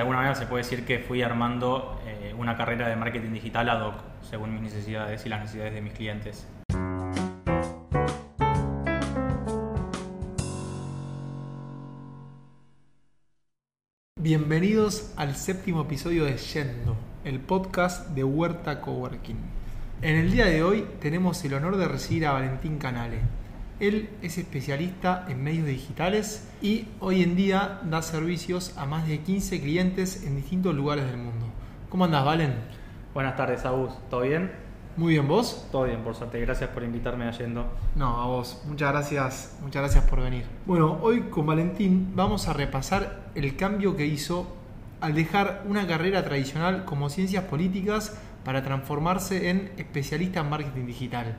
de alguna manera se puede decir que fui armando eh, una carrera de marketing digital ad hoc, según mis necesidades y las necesidades de mis clientes. Bienvenidos al séptimo episodio de Yendo, el podcast de Huerta Coworking. En el día de hoy tenemos el honor de recibir a Valentín Canale. Él es especialista en medios digitales y hoy en día da servicios a más de 15 clientes en distintos lugares del mundo. ¿Cómo andas, Valen? Buenas tardes, Agus. ¿Todo bien? Muy bien, ¿vos? Todo bien, por suerte. Gracias por invitarme a Yendo. No, a vos. Muchas gracias, muchas gracias por venir. Bueno, hoy con Valentín vamos a repasar el cambio que hizo al dejar una carrera tradicional como ciencias políticas para transformarse en especialista en marketing digital.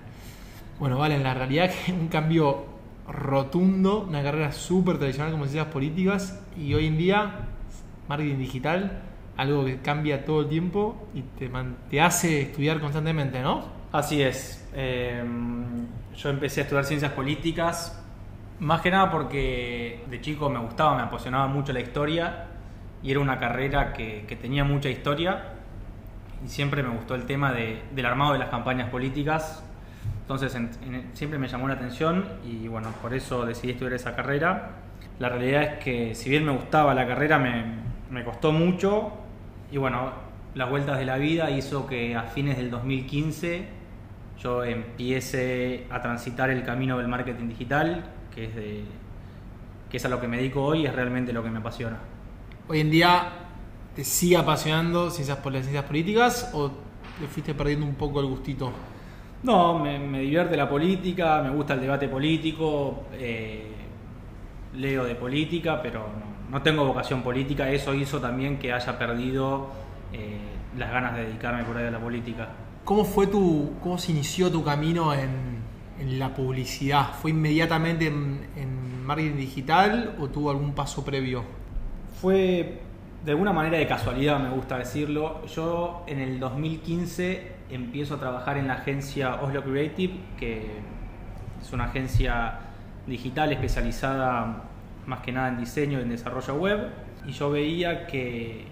Bueno, vale, en la realidad que un cambio rotundo, una carrera súper tradicional como ciencias políticas y hoy en día marketing digital, algo que cambia todo el tiempo y te, hace estudiar constantemente, ¿no? Así es. Eh, yo empecé a estudiar ciencias políticas, más que nada porque de chico me gustaba, me apasionaba mucho la historia y era una carrera que, tenía mucha historia y siempre me gustó el tema de- del armado de las campañas políticas. Entonces en- en- siempre me llamó la atención y bueno, por eso decidí estudiar esa carrera. La realidad es que si bien me gustaba la carrera, me, costó mucho y bueno, las vueltas de la vida hizo que a fines del 2015 yo empiece a transitar el camino del marketing digital, que es, de, que es a lo que me dedico hoy y es realmente lo que me apasiona. Hoy en día te sigue apasionando ciencias, las ciencias políticas o le fuiste perdiendo un poco el gustito? No, me, me divierte la política, me gusta el debate político, eh, leo de política, pero no, no tengo vocación política. Eso hizo también que haya perdido eh, las ganas de dedicarme por ahí a la política. ¿Cómo fue tu, cómo se inició tu camino en, en la publicidad? ¿Fue inmediatamente en, en marketing digital o tuvo algún paso previo? Fue de alguna manera de casualidad, me gusta decirlo. Yo en el 2015 empiezo a trabajar en la agencia Oslo Creative, que es una agencia digital especializada más que nada en diseño y en desarrollo web. Y yo veía que,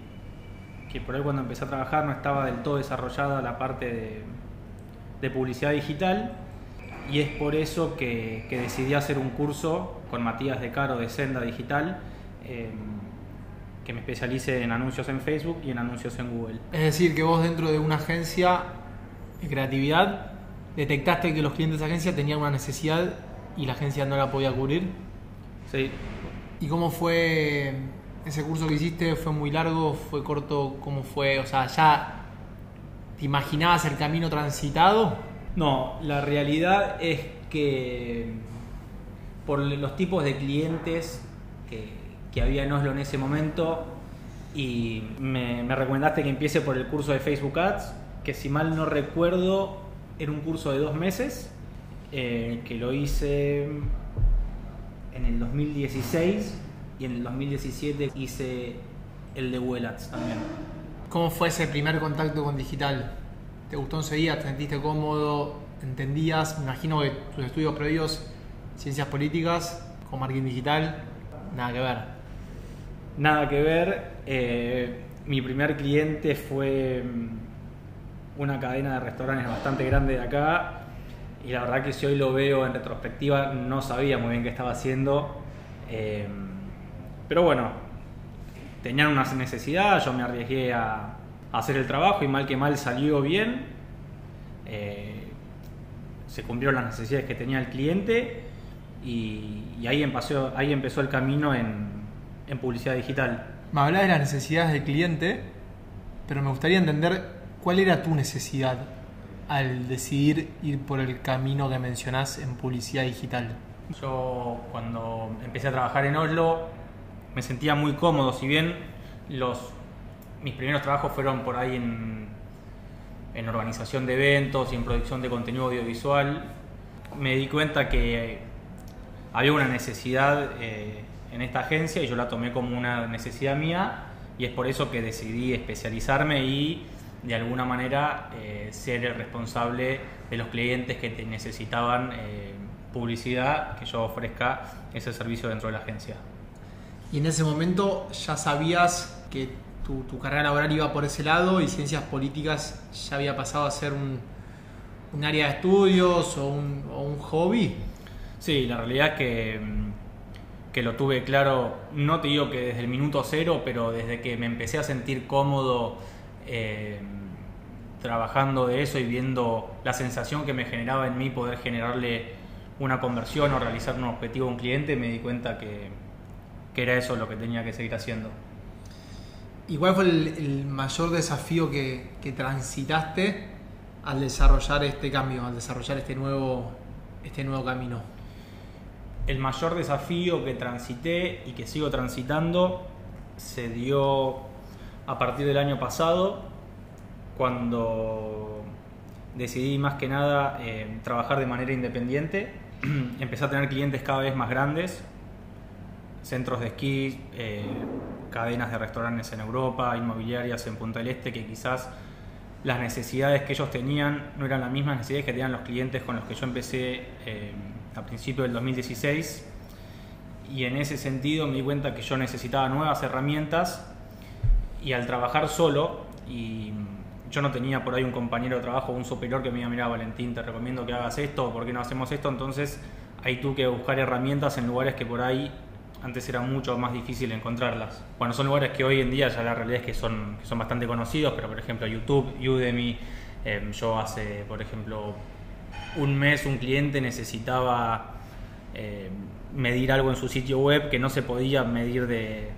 que por ahí cuando empecé a trabajar no estaba del todo desarrollada la parte de, de publicidad digital. Y es por eso que, que decidí hacer un curso con Matías de Caro de Senda Digital, eh, que me especialice en anuncios en Facebook y en anuncios en Google. Es decir, que vos dentro de una agencia de creatividad detectaste que los clientes de esa agencia tenían una necesidad y la agencia no la podía cubrir. Sí, ¿Y cómo fue ese curso que hiciste? ¿Fue muy largo? ¿Fue corto? ¿Cómo fue? O sea, ¿ya te imaginabas el camino transitado? No, la realidad es que por los tipos de clientes que, que había en Oslo en ese momento y me, me recomendaste que empiece por el curso de Facebook Ads, que si mal no recuerdo era un curso de dos meses, eh, que lo hice en el 2016 y en el 2017 hice el de Ads también. ¿Cómo fue ese primer contacto con digital? ¿Te gustó enseguida? ¿Te sentiste cómodo? ¿Entendías? Me imagino que tus estudios previos, ciencias políticas, con marketing digital, nada que ver. Nada que ver. eh, mi primer cliente fue mm, una cadena de restaurantes bastante grande de acá. Y la verdad que si hoy lo veo en retrospectiva, no sabía muy bien qué estaba haciendo. eh, pero bueno, tenían una necesidad, yo me arriesgué a, hacer el trabajo y mal que mal salió bien. Eh, se cumplieron las necesidades que tenía el cliente y, y ahí, empezó, ahí empezó el camino en, en publicidad digital. Me hablás de las necesidades del cliente, pero me gustaría entender cuál era tu necesidad al decidir ir por el camino que mencionás en publicidad digital. Yo cuando empecé a trabajar en Oslo me sentía muy cómodo, si bien los, mis primeros trabajos fueron por ahí en, en organización de eventos y en producción de contenido audiovisual, me di cuenta que había una necesidad eh, en esta agencia y yo la tomé como una necesidad mía y es por eso que decidí especializarme y de alguna manera eh, ser el responsable de los clientes que te necesitaban eh, publicidad, que yo ofrezca ese servicio dentro de la agencia. Y en ese momento ya sabías que tu, tu carrera laboral iba por ese lado y ciencias políticas ya había pasado a ser un, un área de estudios o un, o un hobby. Sí, la realidad es que, mm, que lo tuve claro, no te digo que desde el minuto cero, pero desde que me empecé a sentir cómodo eh, trabajando de eso y viendo la sensación que me generaba en mí poder generarle una conversión o realizar un objetivo a un cliente, me di cuenta que, que era eso lo que tenía que seguir haciendo. ¿Y cuál fue el, el mayor desafío que, que transitaste al desarrollar este cambio, al desarrollar este nuevo, este nuevo camino? El mayor desafío que transité y que sigo transitando se dio a partir del año pasado, cuando decidí más que nada eh, trabajar de manera independiente. Empecé a tener clientes cada vez más grandes, centros de esquí, eh, cadenas de restaurantes en Europa, inmobiliarias en Punta del Este, que quizás las necesidades que ellos tenían no eran las mismas necesidades que tenían los clientes con los que yo empecé eh, a principios del 2016. Y en ese sentido me di cuenta que yo necesitaba nuevas herramientas y al trabajar solo, y yo no tenía por ahí un compañero de trabajo un superior que me diga, mira Valentín, te recomiendo que hagas esto, ¿por qué no hacemos esto? Entonces ahí tuve que buscar herramientas en lugares que por ahí antes era mucho más difícil encontrarlas. Bueno, son lugares que hoy en día ya la realidad es que son, que son bastante conocidos, pero por ejemplo YouTube, Udemy, eh, yo hace, por ejemplo, un mes un cliente necesitaba eh, medir algo en su sitio web que no se podía medir de,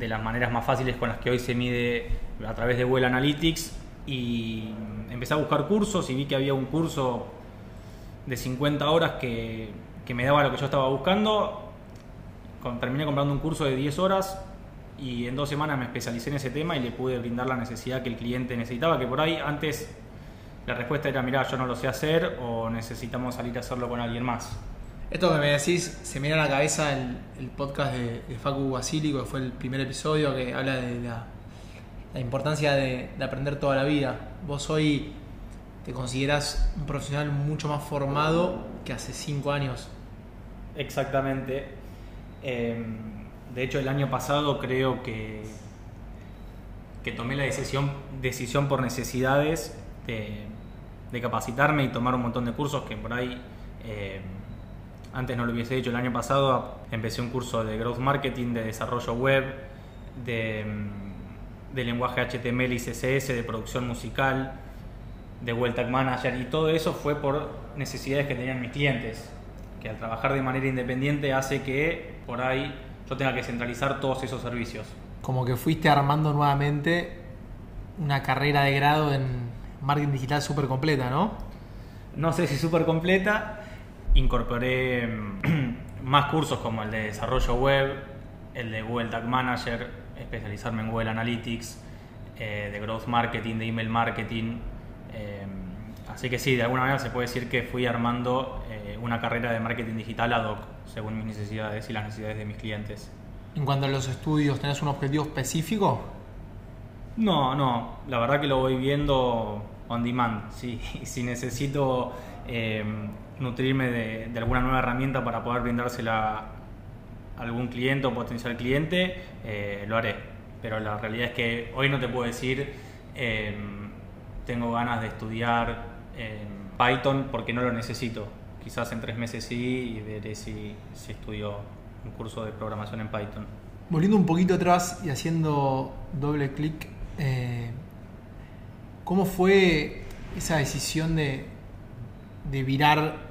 de las maneras más fáciles con las que hoy se mide a través de Google Analytics y empecé a buscar cursos y vi que había un curso de 50 horas que, que me daba lo que yo estaba buscando terminé comprando un curso de 10 horas y en dos semanas me especialicé en ese tema y le pude brindar la necesidad que el cliente necesitaba, que por ahí antes la respuesta era, mira, yo no lo sé hacer o necesitamos salir a hacerlo con alguien más. Esto que me decís, se me a la cabeza el, podcast de, Facu Basílico, que fue el primer episodio que habla de la, importancia de, de, aprender toda la vida. Vos hoy te consideras un profesional mucho más formado que hace cinco años. Exactamente. Em, de hecho, el año pasado creo que, que tomé la decisión, decisión por necesidades de, capacitarme y tomar un montón de cursos que por ahí em, antes no lo hubiese hecho. El año pasado empecé un curso de growth marketing, de desarrollo web, de, em, de lenguaje HTML y CSS, de producción musical, de Web Tag Manager y todo eso fue por necesidades que tenían mis clientes que al trabajar de manera independiente hace que por ahí yo tenga que centralizar todos esos servicios. Como que fuiste armando nuevamente una carrera de grado en marketing digital súper completa, ¿no? No sé si súper completa. Incorporé mm, más cursos como el de desarrollo web, el de Google Tag Manager, especializarme en Google Analytics, eh, de growth marketing, de email marketing. Eh, así que sí, de alguna manera se puede decir que fui armando una carrera de marketing digital ad hoc, según mis necesidades y las necesidades de mis clientes. En cuanto a los estudios, ¿tenés un objetivo específico? No, no, la verdad que lo voy viendo on demand. Si, si necesito nutrirme de, alguna nueva herramienta para poder brindársela a algún cliente o potencial cliente, eh, lo haré. Pero la realidad es que hoy no te puedo decir, eh, tengo ganas de estudiar Python porque no lo necesito quizás en tres meses sí y veré si, si estudio un curso de programación en Python. Volviendo un poquito atrás y haciendo doble clic, eh, ¿cómo fue esa decisión de, de virar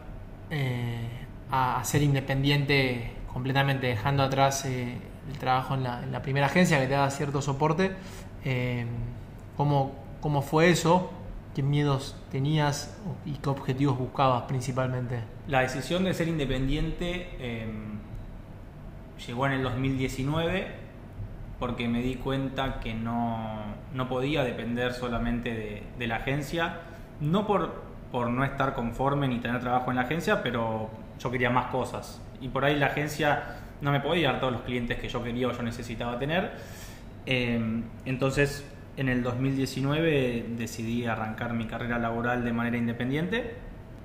eh, a, ser independiente completamente, dejando atrás eh, el trabajo en la, primera agencia que te daba cierto soporte? ¿cómo, ¿Cómo fue eso? ¿Qué miedos tenías y qué objetivos buscabas principalmente? La decisión de ser independiente eh, llegó en el 2019 porque me di cuenta que no, no podía depender solamente de, la agencia, no por, por no estar conforme ni tener trabajo en la agencia, pero yo quería más cosas. Y por ahí la agencia no me podía dar todos los clientes que yo quería o yo necesitaba tener. Eh, entonces en el 2019 decidí arrancar mi carrera laboral de manera independiente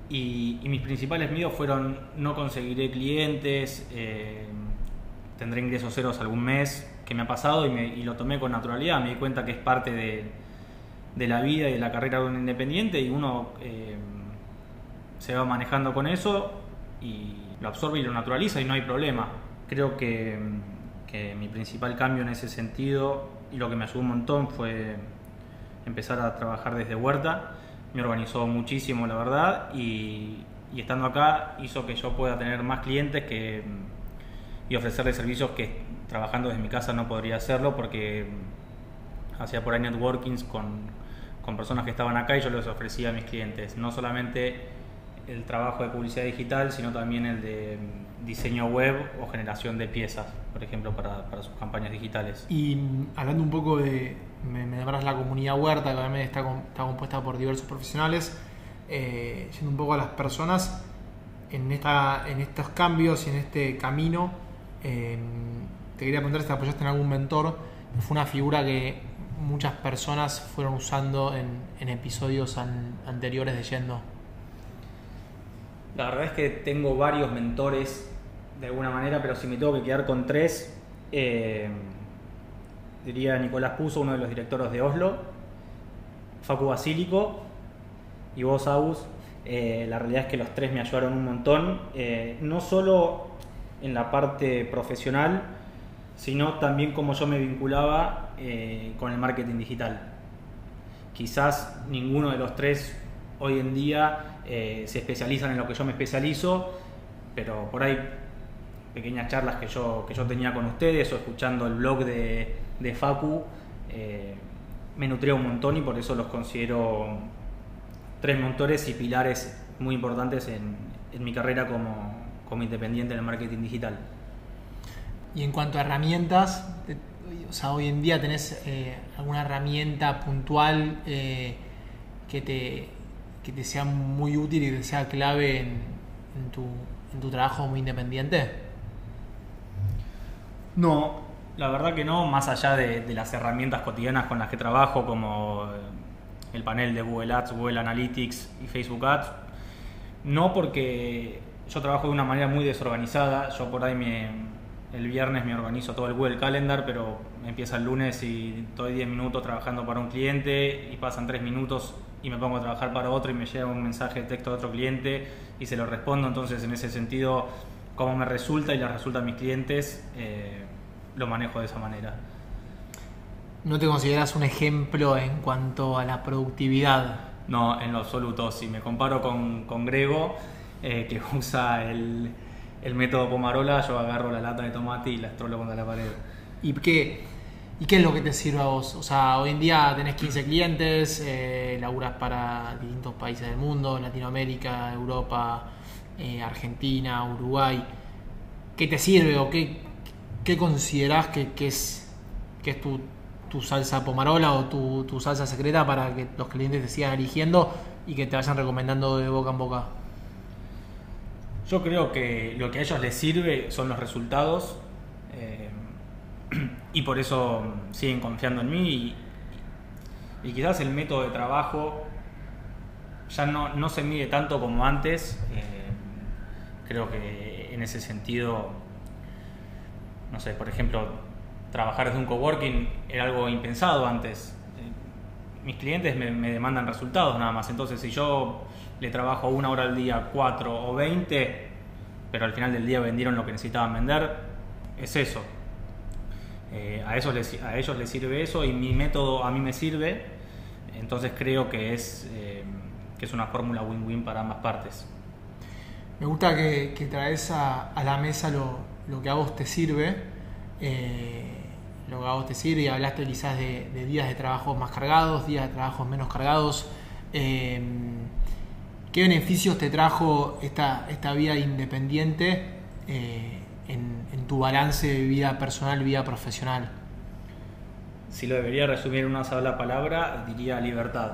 y, mis principales miedos fueron no conseguiré clientes, eh, tendré ingresos ceros algún mes me ha pasado y, y, lo tomé con naturalidad. Me di cuenta que es parte de, de la vida y de la carrera de un independiente y uno eh, se va manejando con eso y lo absorbe y lo naturaliza y no hay problema. Creo que, que mi principal cambio en ese sentido y lo que me ayudó un montón fue empezar a trabajar desde Huerta. Me organizó muchísimo, la verdad, y, estando acá hizo que yo pueda tener más clientes que, y ofrecerles servicios que trabajando desde mi casa no podría hacerlo porque hacía por ahí networkings con, con personas que estaban acá y yo les ofrecía a mis clientes no solamente el trabajo de publicidad digital, sino también el de diseño web o generación de piezas, por ejemplo, para, para sus campañas digitales. Y hablando un poco de, me, me la comunidad Huerta, que también está, está compuesta por diversos profesionales, eh, yendo un poco a las personas en, esta, en estos cambios y en este camino. Eh, te quería preguntar si te apoyaste en algún mentor. Fue una figura que muchas personas fueron usando en, episodios anteriores de Yendo. La verdad es que tengo varios mentores de alguna manera, pero si me tengo que quedar con tres, eh, diría Nicolás Puso, uno de los directores de Oslo, Facu Basílico y vos, Agus. Eh, la realidad es que los tres me ayudaron un montón, eh, no solo en la parte profesional, sino también como yo me vinculaba con el marketing digital. Quizás ninguno de los tres hoy en día se especializan en lo que yo me especializo, pero por ahí pequeñas charlas que yo, que yo tenía con ustedes o escuchando el blog de, de Facu, eh, me nutría un montón y por eso los considero tres motores y pilares muy importantes en, en mi carrera como, como, independiente en el marketing digital. Y en cuanto a herramientas, o sea, hoy en día tenés eh, alguna herramienta puntual eh, que, te, que te sea muy útil y que sea clave en, tu, en tu trabajo como independiente? No, la verdad que no, más allá de, las herramientas cotidianas con las que trabajo, como el panel de Google Ads, Google Analytics y Facebook Ads, no porque yo trabajo de una manera muy desorganizada, yo por ahí me, el viernes me organizo todo el Google Calendar, pero empieza el lunes y estoy 10 minutos trabajando para un cliente y pasan 3 minutos y me pongo a trabajar para otro y me llega un mensaje de texto de otro cliente y se lo respondo, entonces en ese sentido, como me resulta y les resulta a mis clientes, eh, lo manejo de esa manera. ¿No te consideras un ejemplo en cuanto a la productividad? No, en lo absoluto. Si me comparo con, con Grego, eh, que usa el, el, método Pomarola, yo agarro la lata de tomate y la estrolo contra la pared. ¿Y qué, ¿Y qué es lo que te sirve a vos? O sea, hoy en día tenés 15 clientes, eh, laburas para distintos países del mundo, Latinoamérica, Europa, eh, Argentina, Uruguay. ¿Qué te sirve o qué, ¿qué considerás que, es, que es tu, salsa pomarola o tu, salsa secreta para que los clientes te sigan eligiendo y que te vayan recomendando de boca en boca? Yo creo que lo que a ellos les sirve son los resultados eh, y por eso siguen confiando en mí y, quizás el método de trabajo ya no, se mide tanto como antes. Eh, creo que en ese sentido no sé, por ejemplo, trabajar desde un coworking era algo impensado antes. Mis clientes me, demandan resultados nada más, entonces si yo le trabajo una hora al día, cuatro o veinte, pero al final del día vendieron lo que necesitaban vender, es eso. Eh, a, eso les, a ellos les sirve eso y mi método a mí me sirve, entonces creo que es, eh, que es una fórmula win-win para ambas partes. Me gusta que, traes a, a la mesa lo, lo que a vos te sirve, eh, lo que a vos te sirve, hablaste quizás de, días de trabajo más cargados, días de trabajo menos cargados. Eh, ¿Qué beneficios te trajo esta, esta vida independiente eh, en, tu balance de vida personal, vida profesional? Si lo debería resumir en una sola palabra, diría libertad.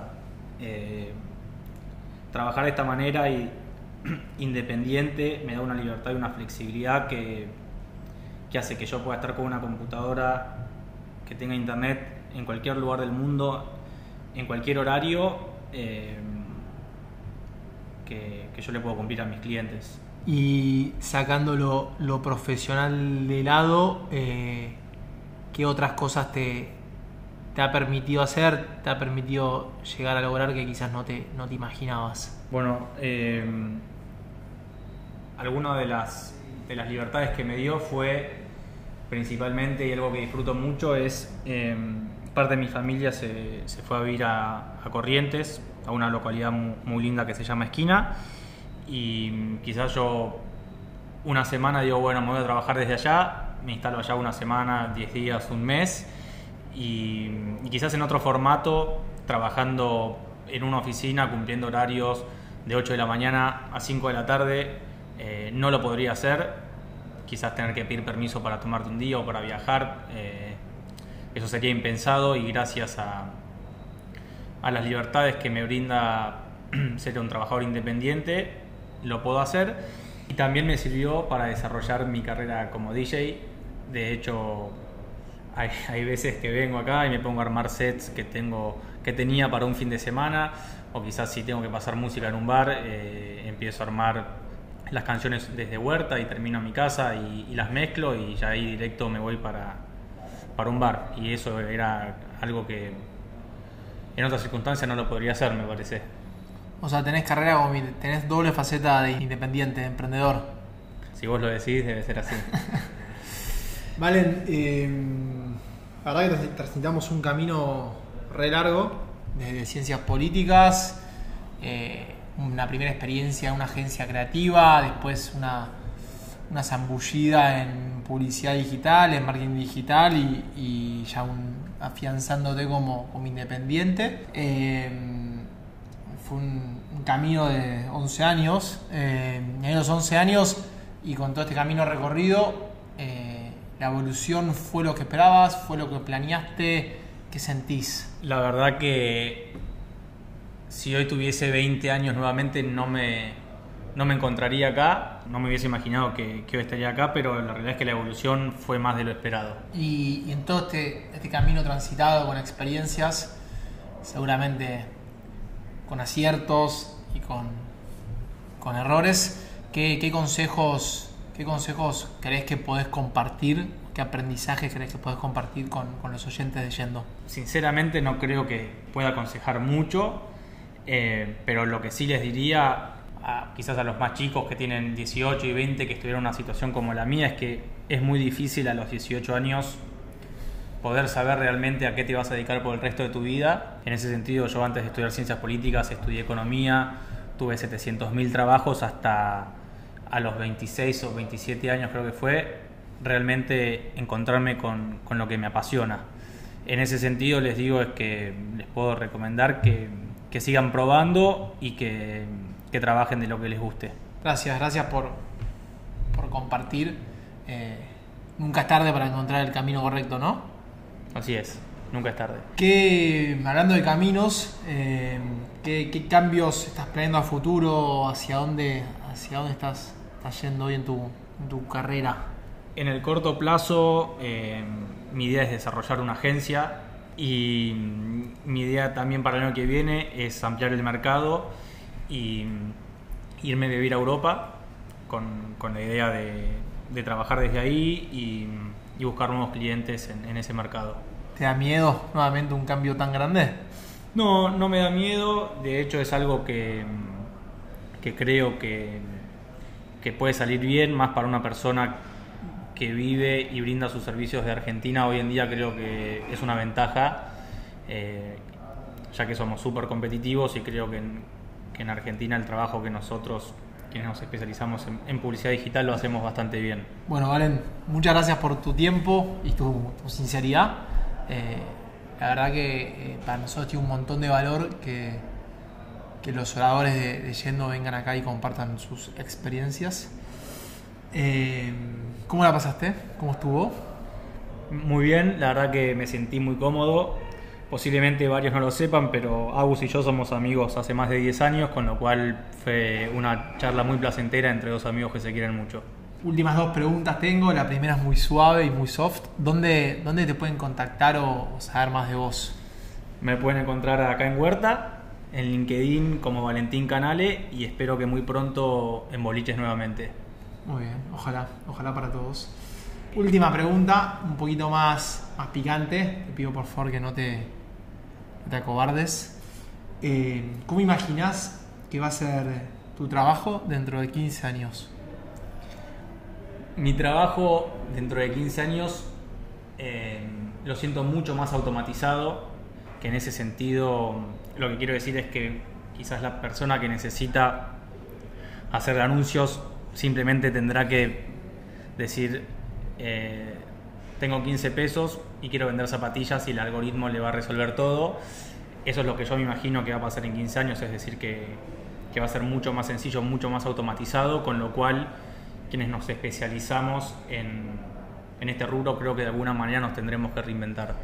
trabajar de esta manera y independiente me da una libertad y una flexibilidad que que hace que yo pueda estar con una computadora que tenga internet en cualquier lugar del mundo, en cualquier horario, eh, que, yo le puedo cumplir a mis clientes. Y sacando lo, profesional de lado, eh, qué otras cosas te, te ha permitido hacer, te ha permitido llegar a lograr que quizás no te, no te imaginabas? Bueno, eh, alguna de las, de las libertades que me dio fue principalmente, y algo que disfruto mucho, es eh, parte de mi familia se, se fue a vivir a, a, Corrientes, a una localidad muy, linda que se llama Esquina, y quizás yo una semana digo, bueno, me voy a trabajar desde allá, me instalo allá una semana, 10 días, un mes, y, y quizás en otro formato, trabajando en una oficina, cumpliendo horarios de 8 de la mañana a 5 de la tarde, eh, no lo podría hacer. Quizás tener que pedir permiso para tomarte un día o para viajar, eh, eso sería impensado y gracias a, a las libertades que me brinda ser un trabajador independiente, lo puedo hacer. Y también me sirvió para desarrollar mi carrera como DJ. De hecho, hay, hay, veces que vengo acá y me pongo a armar sets que, tengo, que tenía para un fin de semana, o quizás si tengo que pasar música en un bar, eh, empiezo a armar las canciones desde Huerta y termino en mi casa y, y, las mezclo y ya ahí directo me voy para, para un bar. Y eso era algo que en otras circunstancias no lo podría hacer, me parece. O sea, tenés carrera como tenés doble faceta de independiente, de emprendedor. Si vos lo decís, debe ser así. Valen, eh, la verdad que transitamos un camino re largo desde ciencias políticas, eh, una primera experiencia en una agencia creativa, después una, una zambullida en publicidad digital, en marketing digital y, ya un, afianzándote como, como independiente. Eh, fue un, camino de 11 años, eh, en los 11 años y con todo este camino recorrido, eh, la evolución fue lo que esperabas, fue lo que planeaste, ¿qué sentís? La verdad que si hoy tuviese 20 años nuevamente no me, no me encontraría acá, no me hubiese imaginado que, que, hoy estaría acá, pero la realidad es que la evolución fue más de lo esperado. Y, y en todo este, este, camino transitado con experiencias, seguramente con aciertos y con, con errores, ¿qué, ¿qué, consejos, ¿qué consejos crees que podés compartir? ¿Qué aprendizaje crees que podés compartir con, con los oyentes de Yendo? Sinceramente no creo que pueda aconsejar mucho, eh, pero lo que sí les diría, a, quizás a los más chicos que tienen 18 y 20 que estuvieron en una situación como la mía, es que es muy difícil a los 18 años poder saber realmente a qué te vas a dedicar por el resto de tu vida. En ese sentido, yo antes de estudiar ciencias políticas estudié economía, tuve 700.000 trabajos hasta a los 26 o 27 años creo que fue, realmente encontrarme con, con lo que me apasiona. En ese sentido les digo es que les puedo recomendar que que sigan probando y que, que, trabajen de lo que les guste. Gracias, gracias por, por compartir. Eh, nunca es tarde para encontrar el camino correcto, ¿no? Así es, nunca es tarde. ¿Qué, hablando de caminos, eh, ¿qué, ¿qué, cambios estás planeando a futuro? ¿Hacia dónde, hacia dónde estás, estás yendo hoy en tu, en tu carrera? En el corto plazo, eh, mi idea es desarrollar una agencia y mi idea también para el año que viene es ampliar el mercado y irme a vivir a Europa con, con la idea de, de, trabajar desde ahí y, y buscar nuevos clientes en, en, ese mercado. ¿Te da miedo nuevamente un cambio tan grande? No, no me da miedo. De hecho es algo que, que creo que, que puede salir bien, más para una persona que vive y brinda sus servicios de Argentina hoy en día creo que es una ventaja, eh, ya que somos súper competitivos y creo que en, Argentina el trabajo que nosotros, quienes nos especializamos en, publicidad digital, lo hacemos bastante bien. Bueno, Valen, muchas gracias por tu tiempo y tu, sinceridad. Eh, la verdad que eh, para nosotros tiene un montón de valor que, que los oradores de, Yendo vengan acá y compartan sus experiencias. ¿Cómo la pasaste? ¿Cómo estuvo? Muy bien, la verdad que me sentí muy cómodo. Posiblemente varios no lo sepan, pero Agus y yo somos amigos hace más de 10 años, con lo cual fue una charla muy placentera entre dos amigos que se quieren mucho. Últimas dos preguntas tengo. La primera es muy suave y muy soft. ¿Dónde, dónde te pueden contactar o, o saber más de vos? Me pueden encontrar acá en Huerta, en LinkedIn como Valentín Canale y espero que muy pronto en Boliches nuevamente. Muy bien, ojalá, ojalá para todos. última pregunta, un poquito más, más picante. Te pido por favor que no te, te acobardes. Eh, ¿Cómo imaginas que va a ser tu trabajo dentro de 15 años? Mi trabajo dentro de 15 años eh, lo siento mucho más automatizado, que en ese sentido lo que quiero decir es que quizás la persona que necesita hacer anuncios simplemente tendrá que decir, eh, tengo 15 pesos y quiero vender zapatillas y el algoritmo le va a resolver todo. Eso es lo que yo me imagino que va a pasar en 15 años, es decir, que, que va a ser mucho más sencillo, mucho más automatizado, con lo cual quienes nos especializamos en, en este rubro creo que de alguna manera nos tendremos que reinventar.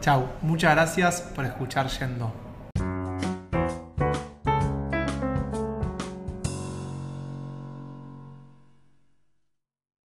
Chau, muchas gracias por escuchar Yendo.